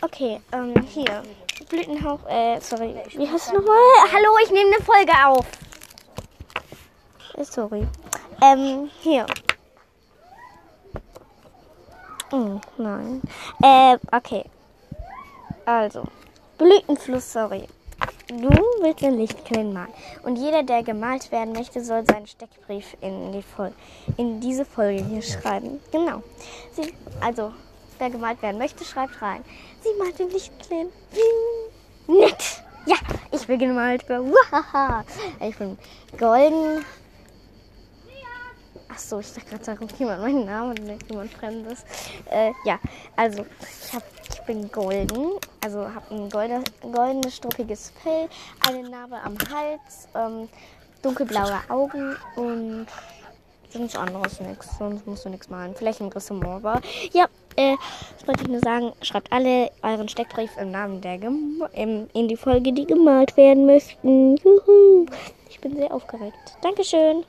Okay, ähm, hier. Blütenhauch, äh, sorry. Wie heißt du nochmal? Hallo, ich nehme eine Folge auf. Äh, sorry. Ähm, hier. Oh, nein. Äh, okay. Also, Blütenfluss, sorry. Du willst den Lichtkellen malen. Und jeder, der gemalt werden möchte, soll seinen Steckbrief in, die Fol in diese Folge hier schreiben. Genau. Sie, also, wer gemalt werden möchte, schreibt rein. Sie malt den Lichtkellen. Nett. Ja, ich will gemalt. Ich bin golden. Ach so, ich dachte gerade, da ruft jemand meinen Namen und jemand Fremdes. Äh, ja, also ich, hab, ich bin golden, also habe ein golde, goldenes, struppiges Fell, eine Narbe am Hals, ähm, dunkelblaue Augen und sonst anderes nichts. Sonst musst du nichts malen. Vielleicht ein Ressort, aber ja, äh, das wollte ich nur sagen. Schreibt alle euren Steckbrief im Namen der im, in die Folge, die gemalt werden möchten. Juhu. Ich bin sehr aufgeregt. Dankeschön.